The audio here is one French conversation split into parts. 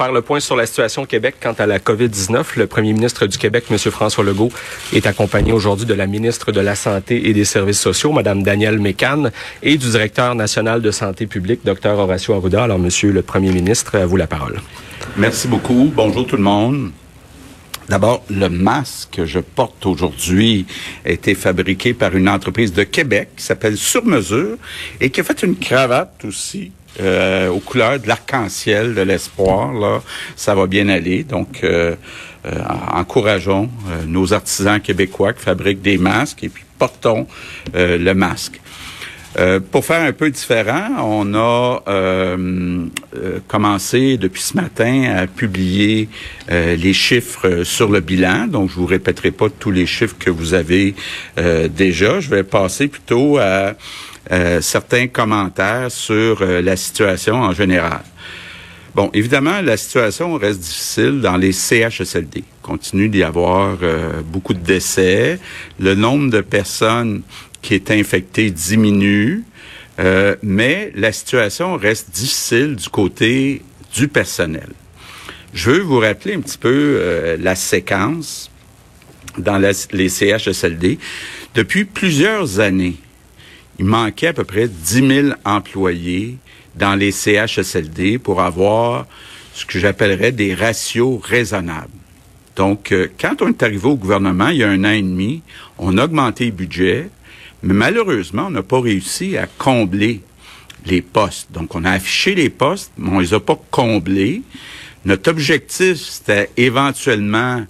Faire le point sur la situation au Québec quant à la COVID-19, le premier ministre du Québec, M. François Legault, est accompagné aujourd'hui de la ministre de la Santé et des Services sociaux, Mme Danielle Mécan, et du directeur national de santé publique, Dr. Horacio Arruda. Alors, Monsieur le premier ministre, à vous la parole. Merci beaucoup. Bonjour tout le monde. D'abord, le masque que je porte aujourd'hui a été fabriqué par une entreprise de Québec qui s'appelle Sur Mesure et qui a fait une cravate aussi euh, aux couleurs de l'arc-en-ciel, de l'espoir. Là, ça va bien aller. Donc, euh, euh, encourageons nos artisans québécois qui fabriquent des masques et puis portons le masque. Euh, pour faire un peu différent, on a euh, euh, commencé depuis ce matin à publier les chiffres sur le bilan. Donc, je vous répéterai pas tous les chiffres que vous avez déjà. Je vais passer plutôt à certains commentaires sur la situation en général. Bon, évidemment, la situation reste difficile dans les CHSLD. Il continue d'y avoir beaucoup de décès. Le nombre de personnes qui est infecté diminue, euh, mais la situation reste difficile du côté du personnel. Je veux vous rappeler un petit peu euh, la séquence dans les CHSLD. Depuis plusieurs années, il manquait à peu près 10 000 employés dans les CHSLD pour avoir ce que j'appellerais des ratios raisonnables. Donc, euh, quand on est arrivé au gouvernement il y a un an et demi, on a augmenté le budget, mais malheureusement, on n'a pas réussi à combler les postes. Donc, on a affiché les postes, mais on les a pas comblés. Notre objectif, c'était éventuellement,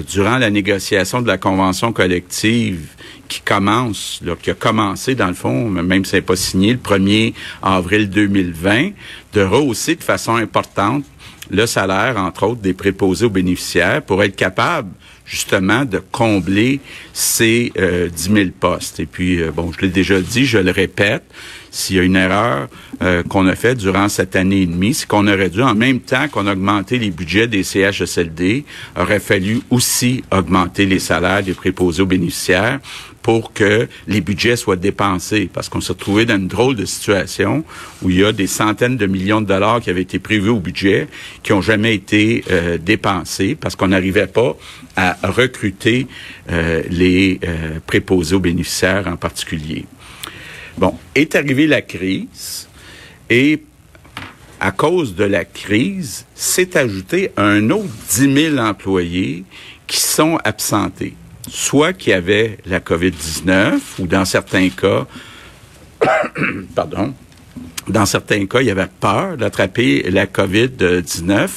durant la négociation de la convention collective qui commence, là, qui a commencé dans le fond, même si n'est pas signé, le 1er avril 2020, de rehausser de façon importante le salaire, entre autres, des préposés aux bénéficiaires pour être capable justement de combler ces euh, 10 000 postes. Et puis, euh, bon, je l'ai déjà dit, je le répète, s'il y a une erreur euh, qu'on a faite durant cette année et demie, c'est qu'on aurait dû, en même temps qu'on a augmenté les budgets des CHSLD, aurait fallu aussi augmenter les salaires des préposés aux bénéficiaires pour que les budgets soient dépensés. Parce qu'on s'est trouvé dans une drôle de situation où il y a des centaines de millions de dollars qui avaient été prévus au budget qui ont jamais été euh, dépensés parce qu'on n'arrivait pas à recruter euh, les euh, préposés aux bénéficiaires en particulier. Bon, est arrivée la crise et à cause de la crise, s'est ajouté un autre 10 000 employés qui sont absentés soit qu'il y avait la COVID-19 ou dans certains cas, pardon, dans certains cas, il y avait peur d'attraper la COVID-19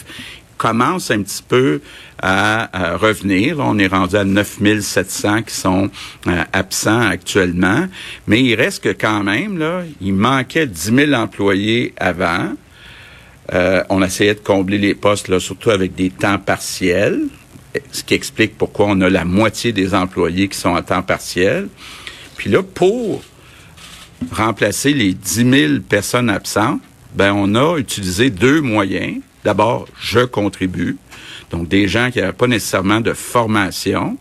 commence un petit peu à, revenir. on est rendu à 9700 qui sont euh, absents actuellement, mais il reste que quand même, il manquait 10 000 employés avant. Euh, on essayait de combler les postes, surtout avec des temps partiels ce qui explique pourquoi on a la moitié des employés qui sont à temps partiel. Puis là, pour remplacer les 10 000 personnes absentes, ben on a utilisé deux moyens. D'abord, je contribue. Donc, des gens qui n'avaient pas nécessairement de formation,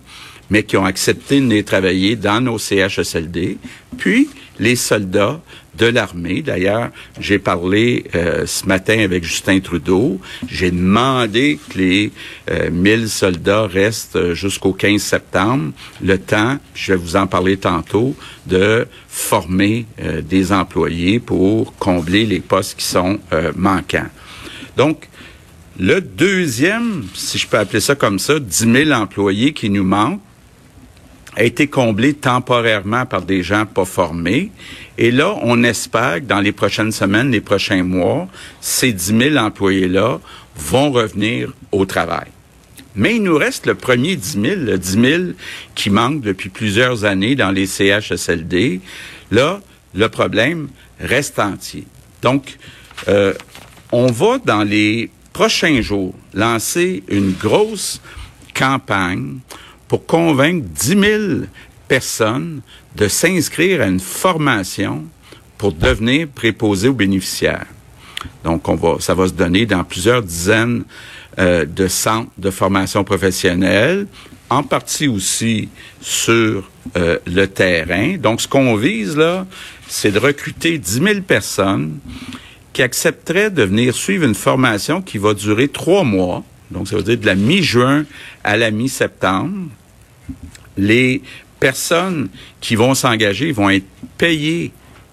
mais qui ont accepté de travailler dans nos CHSLD. Puis, les soldats de l'armée. D'ailleurs, j'ai parlé euh, ce matin avec Justin Trudeau. J'ai demandé que les euh, 1000 soldats restent jusqu'au 15 septembre, le temps, je vais vous en parler tantôt, de former euh, des employés pour combler les postes qui sont euh, manquants. Donc, le deuxième, si je peux appeler ça comme ça, 10 000 employés qui nous manquent, a été comblé temporairement par des gens pas formés. Et là, on espère que dans les prochaines semaines, les prochains mois, ces 10 000 employés-là vont revenir au travail. Mais il nous reste le premier 10 000, le 10 000 qui manque depuis plusieurs années dans les CHSLD. Là, le problème reste entier. Donc, euh, on va dans les prochains jours, lancer une grosse campagne pour convaincre 10 000 personnes de s'inscrire à une formation pour devenir préposé aux bénéficiaires. Donc, on va, ça va se donner dans plusieurs dizaines euh, de centres de formation professionnelle, en partie aussi sur euh, le terrain. Donc, ce qu'on vise là, c'est de recruter 10 000 personnes qui accepteraient de venir suivre une formation qui va durer trois mois. Donc, ça veut dire de la mi-juin à la mi-septembre. Les personnes qui vont s'engager vont être payées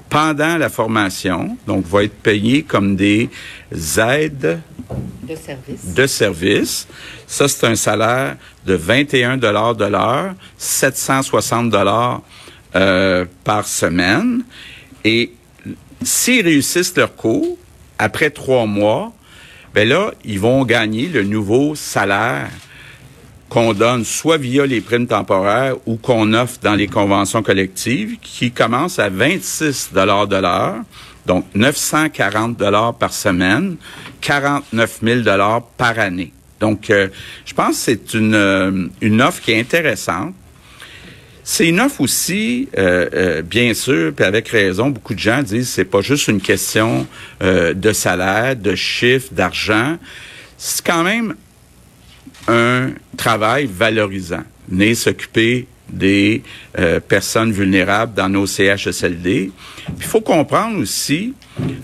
pendant la formation, donc vont être payées comme des aides de service. De service. Ça, c'est un salaire de 21 dollars de l'heure, 760 dollars euh, par semaine. Et s'ils réussissent leur cours, après trois mois, ben là, ils vont gagner le nouveau salaire qu'on donne soit via les primes temporaires ou qu'on offre dans les conventions collectives, qui commence à 26 dollars de l'heure, donc 940 dollars par semaine, 49 000 dollars par année. Donc, euh, je pense que c'est une, euh, une offre qui est intéressante. C'est une aussi, euh, bien sûr, puis avec raison, beaucoup de gens disent c'est pas juste une question de salaire, de chiffre, d'argent. C'est quand même un travail valorisant. Venir s'occuper des personnes vulnérables dans nos CHSLD. Il faut comprendre aussi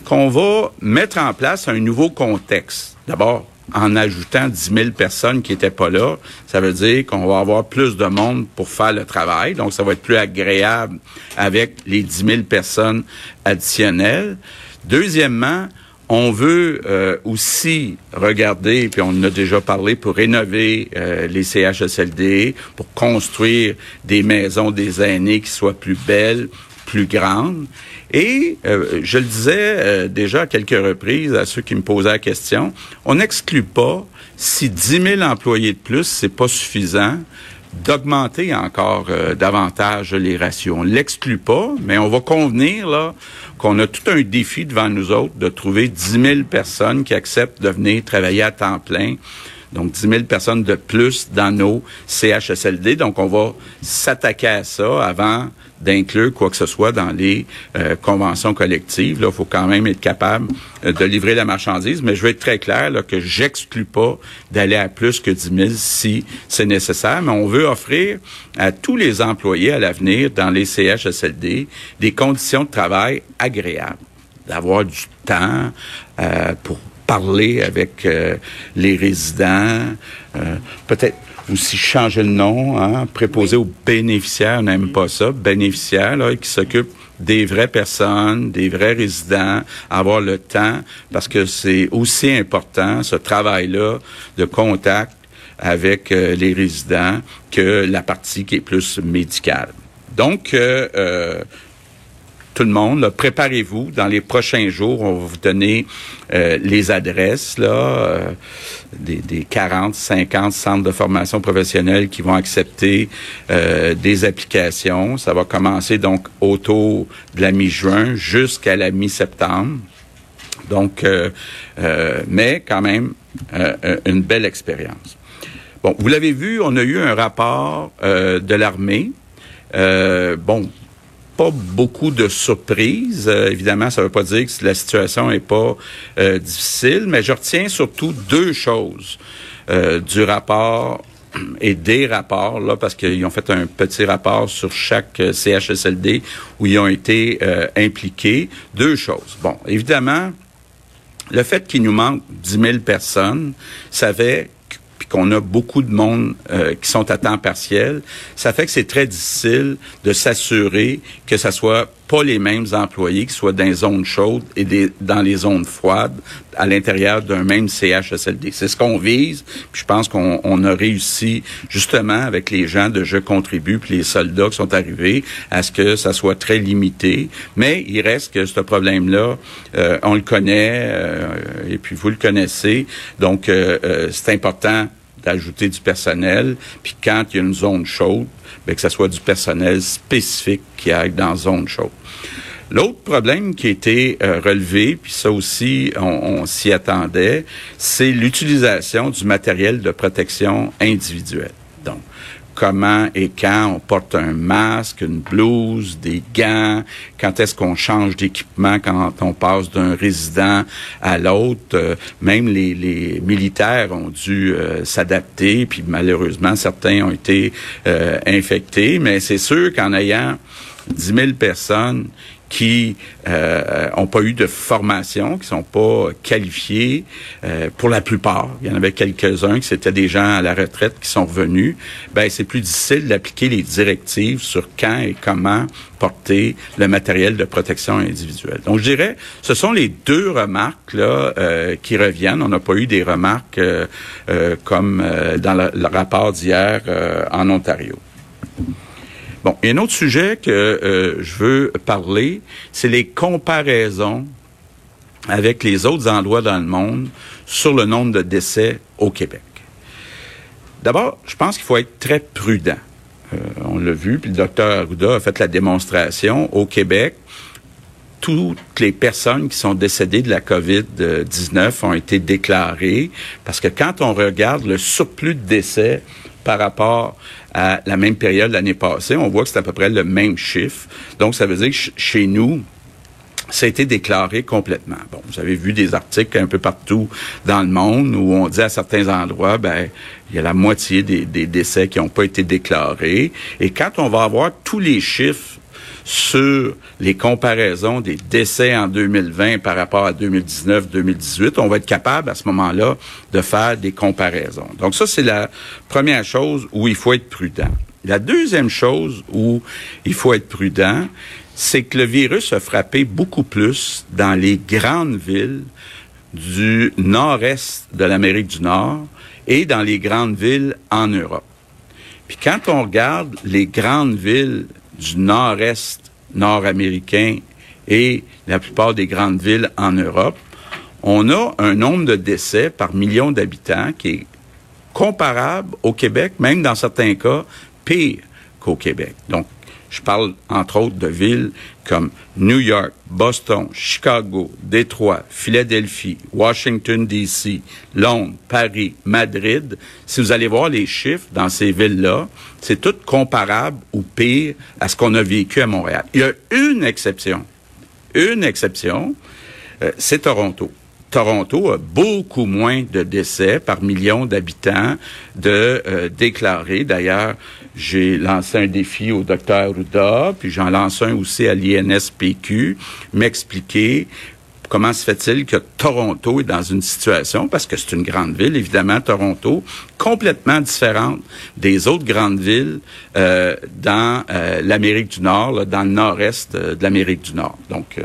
qu'on va mettre en place un nouveau contexte. D'abord, en ajoutant 10 000 personnes qui n'étaient pas là, ça veut dire qu'on va avoir plus de monde pour faire le travail. Donc, ça va être plus agréable avec les 10 000 personnes additionnelles. Deuxièmement, on veut euh, aussi regarder, puis on en a déjà parlé, pour rénover euh, les CHSLD, pour construire des maisons des aînés qui soient plus belles, plus grandes. Et euh, je le disais euh, déjà à quelques reprises à ceux qui me posaient la question, on n'exclut pas, si 10 000 employés de plus, c'est pas suffisant, d'augmenter encore euh, davantage les ratios. On l'exclut pas, mais on va convenir là qu'on a tout un défi devant nous autres de trouver 10 000 personnes qui acceptent de venir travailler à temps plein. Donc, 10 000 personnes de plus dans nos CHSLD. Donc, on va s'attaquer à ça avant d'inclure quoi que ce soit dans les euh, conventions collectives. Là, il faut quand même être capable euh, de livrer la marchandise, mais je vais être très clair là, que j'exclus pas d'aller à plus que 10 000 si c'est nécessaire, mais on veut offrir à tous les employés à l'avenir dans les CHSLD des conditions de travail agréables, d'avoir du temps euh, pour parler avec les résidents, peut-être aussi changer le nom, hein, préposé aux bénéficiaires, on n'aime pas ça, bénéficiaires, là, qui s'occupent des vraies personnes, des vrais résidents, avoir le temps, parce que c'est aussi important, ce travail-là de contact avec euh, les résidents que la partie qui est plus médicale. Donc, euh, euh tout le monde, préparez-vous. Dans les prochains jours, on va vous donner euh, les adresses là, euh, des, des, 40, 50 centres de formation professionnelle qui vont accepter euh, des applications. Ça va commencer donc autour de la mi-juin jusqu'à la mi-septembre. Donc, mais quand même, une belle expérience. Bon, vous l'avez vu, on a eu un rapport de l'armée. bon, pas beaucoup de surprises. Euh, évidemment, ça ne veut pas dire que la situation est pas euh, difficile, mais je retiens surtout deux choses euh, du rapport et des rapports, là, parce qu'ils ont fait un petit rapport sur chaque CHSLD où ils ont été impliqués. Deux choses. Bon, évidemment, le fait qu'il nous manque 10 000 personnes, ça fait qu'on a beaucoup de monde euh, qui sont à temps partiel, ça fait que c'est très difficile de s'assurer que ça soit pas les mêmes employés qui soient dans les zones chaudes et dans les zones froides à l'intérieur d'un même CHSLD. C'est ce qu'on vise. Puis je pense qu'on on a réussi justement avec les gens de Je contribue puis les soldats qui sont arrivés à ce que ça soit très limité. Mais il reste que ce problème-là, euh, on le connaît euh, et puis vous le connaissez. Donc c'est important d'ajouter du personnel. Puis quand il y a une zone chaude, bien, que ce soit du personnel spécifique qui aille dans zone chaude. L'autre problème qui a été euh, relevé, puis ça aussi, on, on s'y attendait, c'est l'utilisation du matériel de protection individuelle. Donc, comment et quand on porte un masque, une blouse, des gants, quand est-ce qu'on change d'équipement quand on passe d'un résident à l'autre. Euh, même les, les, militaires ont dû euh, s'adapter, puis malheureusement, certains ont été euh, infectés, mais c'est sûr qu'en ayant 10 000 personnes qui euh, ont pas eu de formation, qui sont pas qualifiés euh, pour la plupart. Il y en avait quelques-uns qui c'était des gens à la retraite qui sont revenus. Ben c'est plus difficile d'appliquer les directives sur quand et comment porter le matériel de protection individuelle. Donc je dirais, ce sont les deux remarques là euh, qui reviennent. On n'a pas eu des remarques euh, euh, comme dans le rapport d'hier en Ontario. Bon, et un autre sujet que euh, je veux parler, c'est les comparaisons avec les autres endroits dans le monde sur le nombre de décès au Québec. D'abord, je pense qu'il faut être très prudent. Euh, on l'a vu, puis le docteur Arruda a fait la démonstration au Québec. Toutes les personnes qui sont décédées de la COVID-19 ont été déclarées parce que quand on regarde le surplus de décès par rapport à la même période l'année passée, on voit que c'est à peu près le même chiffre. Donc, ça veut dire que chez nous, ça a été déclaré complètement. Bon, vous avez vu des articles un peu partout dans le monde où on dit à certains endroits, ben, il y a la moitié des, des décès qui n'ont pas été déclarés. Et quand on va avoir tous les chiffres sur les comparaisons des décès en 2020 par rapport à 2019-2018, on va être capable à ce moment-là de faire des comparaisons. Donc ça, c'est la première chose où il faut être prudent. La deuxième chose où il faut être prudent, c'est que le virus a frappé beaucoup plus dans les grandes villes du nord-est de l'Amérique du Nord et dans les grandes villes en Europe. Puis quand on regarde les grandes villes du nord-est nord-américain et la plupart des grandes villes en Europe, on a un nombre de décès par million d'habitants qui est comparable au Québec, même dans certains cas pire qu'au Québec. Je parle entre autres de villes comme New York, Boston, Chicago, Détroit, Philadelphie, Washington, D.C., Londres, Paris, Madrid. Si vous allez voir les chiffres dans ces villes-là, c'est tout comparable ou pire à ce qu'on a vécu à Montréal. Il y a une exception. Une exception, euh, c'est Toronto. Toronto a beaucoup moins de décès par million d'habitants de euh, déclarés. D'ailleurs, j'ai lancé un défi au docteur Ruda, puis j'en lance un aussi à l'INSPQ, m'expliquer comment se fait-il que Toronto est dans une situation, parce que c'est une grande ville, évidemment, Toronto, complètement différente des autres grandes villes euh, dans euh, l'Amérique du Nord, dans le nord-est euh, de l'Amérique du Nord. Donc,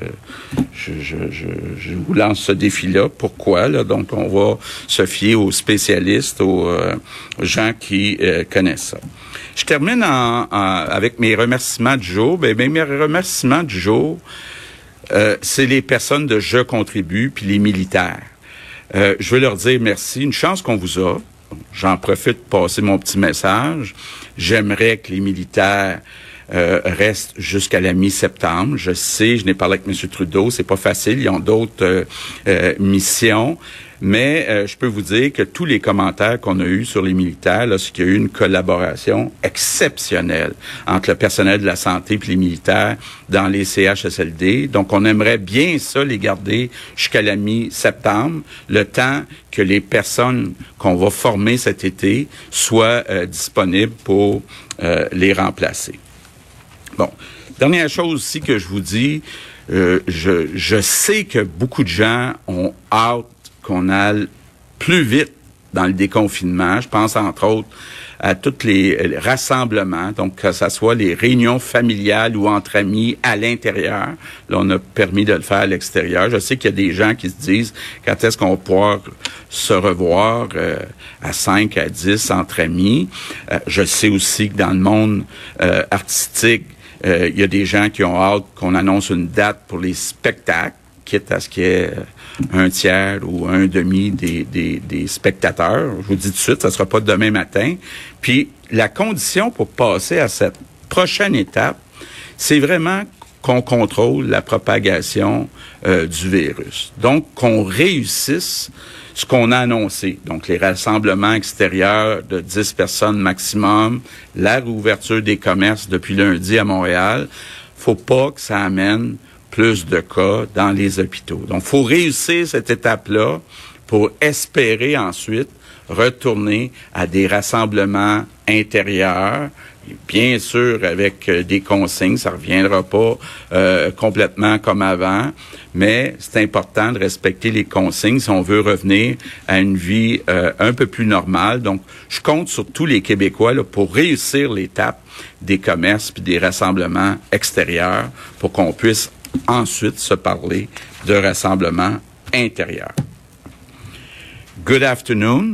je, vous lance ce défi-là. Pourquoi? Là? Donc, on va se fier aux spécialistes, aux gens qui connaissent ça. Je termine en, avec mes remerciements du jour. Ben, mes remerciements du jour, euh, c'est les personnes de Je contribue, puis les militaires. Euh, je veux leur dire merci. Une chance qu'on vous a. J'en profite pour passer mon petit message. J'aimerais que les militaires euh, restent jusqu'à la mi-septembre. Je sais, je n'ai parlé avec M. Trudeau, c'est pas facile. Ils ont d'autres missions. Mais euh, je peux vous dire que tous les commentaires qu'on a eus sur les militaires, là, y a eu une collaboration exceptionnelle entre le personnel de la santé et les militaires dans les CHSLD. Donc, on aimerait bien ça les garder jusqu'à la mi-septembre, le temps que les personnes qu'on va former cet été soient euh, disponibles pour euh, les remplacer. Bon, dernière chose aussi que je vous dis, je, je sais que beaucoup de gens ont hâte qu'on aille plus vite dans le déconfinement. Je pense entre autres à tous les, rassemblements, donc que ce soit les réunions familiales ou entre amis à l'intérieur. Là, on a permis de le faire à l'extérieur. Je sais qu'il y a des gens qui se disent quand est-ce qu'on va pouvoir se revoir euh, à 5 à 10 entre amis? Euh, je sais aussi que dans le monde euh, artistique, il y a des gens qui ont hâte qu'on annonce une date pour les spectacles, quitte à ce qu'il y ait un tiers ou un demi des, spectateurs. Je vous dis tout de suite, ça sera pas demain matin. Puis la condition pour passer à cette prochaine étape, c'est vraiment qu'on contrôle la propagation euh, du virus. Donc, qu'on réussisse ce qu'on a annoncé. Donc, les rassemblements extérieurs de 10 personnes maximum, la réouverture des commerces depuis lundi à Montréal. Faut pas que ça amène plus de cas dans les hôpitaux. Donc, faut réussir cette étape-là pour espérer ensuite retourner à des rassemblements intérieurs Bien sûr, avec euh, des consignes, ça reviendra pas euh, complètement comme avant, mais c'est important de respecter les consignes si on veut revenir à une vie euh, un peu plus normale. Donc, je compte sur tous les Québécois pour réussir l'étape des commerces puis des rassemblements extérieurs pour qu'on puisse ensuite se parler de rassemblements intérieurs. Good afternoon.